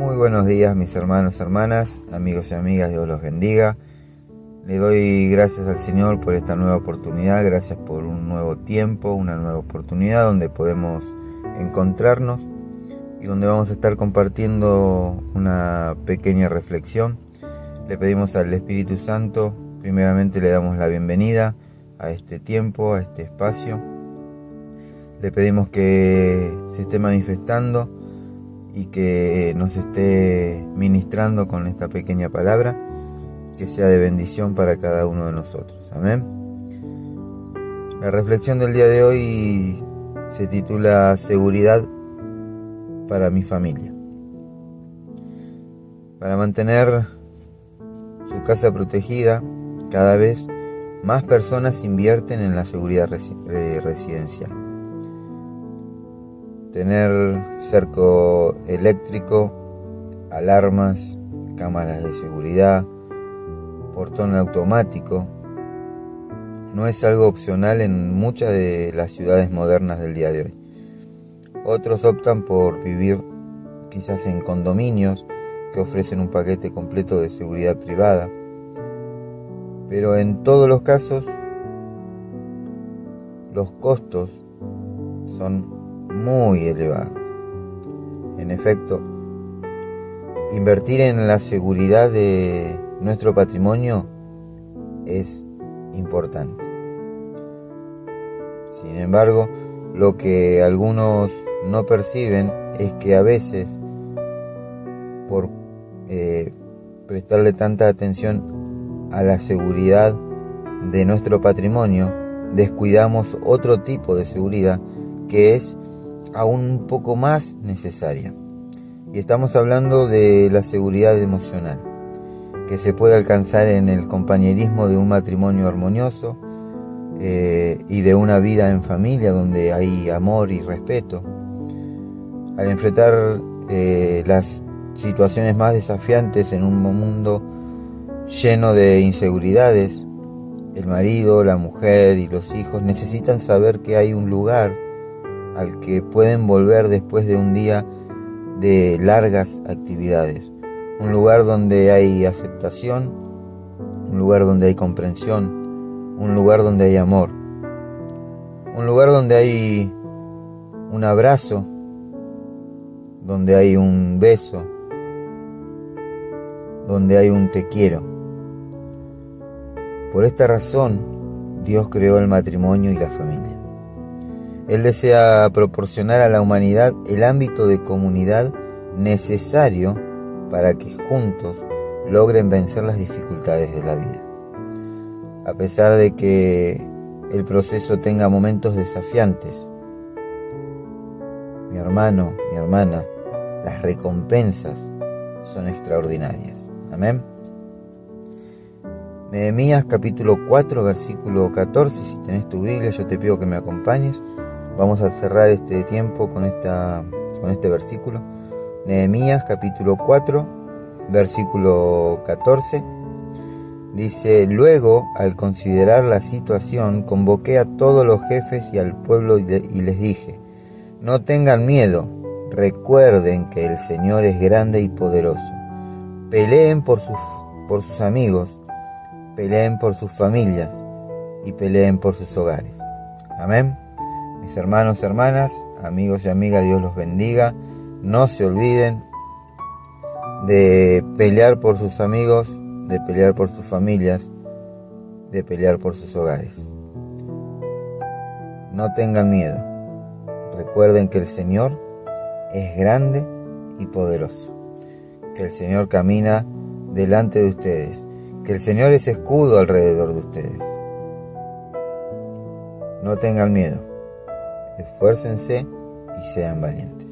Muy buenos días mis hermanos, hermanas, amigos y amigas, Dios los bendiga. Le doy gracias al Señor por esta nueva oportunidad, gracias por un nuevo tiempo, una nueva oportunidad donde podemos encontrarnos y donde vamos a estar compartiendo una pequeña reflexión. Le pedimos al Espíritu Santo, primeramente le damos la bienvenida a este tiempo, a este espacio. Le pedimos que se esté manifestando y que nos esté ministrando con esta pequeña palabra, que sea de bendición para cada uno de nosotros. Amén. La reflexión del día de hoy se titula Seguridad para mi familia. Para mantener su casa protegida, cada vez más personas invierten en la seguridad residencial tener cerco eléctrico, alarmas, cámaras de seguridad, portón automático, no es algo opcional en muchas de las ciudades modernas del día de hoy. Otros optan por vivir quizás en condominios que ofrecen un paquete completo de seguridad privada. Pero en todos los casos, los costos son muy elevado. En efecto, invertir en la seguridad de nuestro patrimonio es importante. Sin embargo, lo que algunos no perciben es que a veces, por eh, prestarle tanta atención a la seguridad de nuestro patrimonio, descuidamos otro tipo de seguridad que es aún un poco más necesaria. Y estamos hablando de la seguridad emocional, que se puede alcanzar en el compañerismo de un matrimonio armonioso eh, y de una vida en familia donde hay amor y respeto. Al enfrentar eh, las situaciones más desafiantes en un mundo lleno de inseguridades, el marido, la mujer y los hijos necesitan saber que hay un lugar al que pueden volver después de un día de largas actividades. Un lugar donde hay aceptación, un lugar donde hay comprensión, un lugar donde hay amor, un lugar donde hay un abrazo, donde hay un beso, donde hay un te quiero. Por esta razón, Dios creó el matrimonio y la familia. Él desea proporcionar a la humanidad el ámbito de comunidad necesario para que juntos logren vencer las dificultades de la vida. A pesar de que el proceso tenga momentos desafiantes, mi hermano, mi hermana, las recompensas son extraordinarias. Amén. Nehemías capítulo 4 versículo 14, si tenés tu Biblia yo te pido que me acompañes. Vamos a cerrar este tiempo con, esta, con este versículo. Nehemías capítulo 4, versículo 14. Dice, luego, al considerar la situación, convoqué a todos los jefes y al pueblo y, les dije, no tengan miedo, recuerden que el Señor es grande y poderoso. Peleen por sus, por sus amigos, peleen por sus familias y peleen por sus hogares. Amén. Mis hermanos, hermanas, amigos y amigas, Dios los bendiga. No se olviden de pelear por sus amigos, de pelear por sus familias, de pelear por sus hogares. No tengan miedo. Recuerden que el Señor es grande y poderoso. Que el Señor camina delante de ustedes. Que el Señor es escudo alrededor de ustedes. No tengan miedo esfuércense y sean valientes.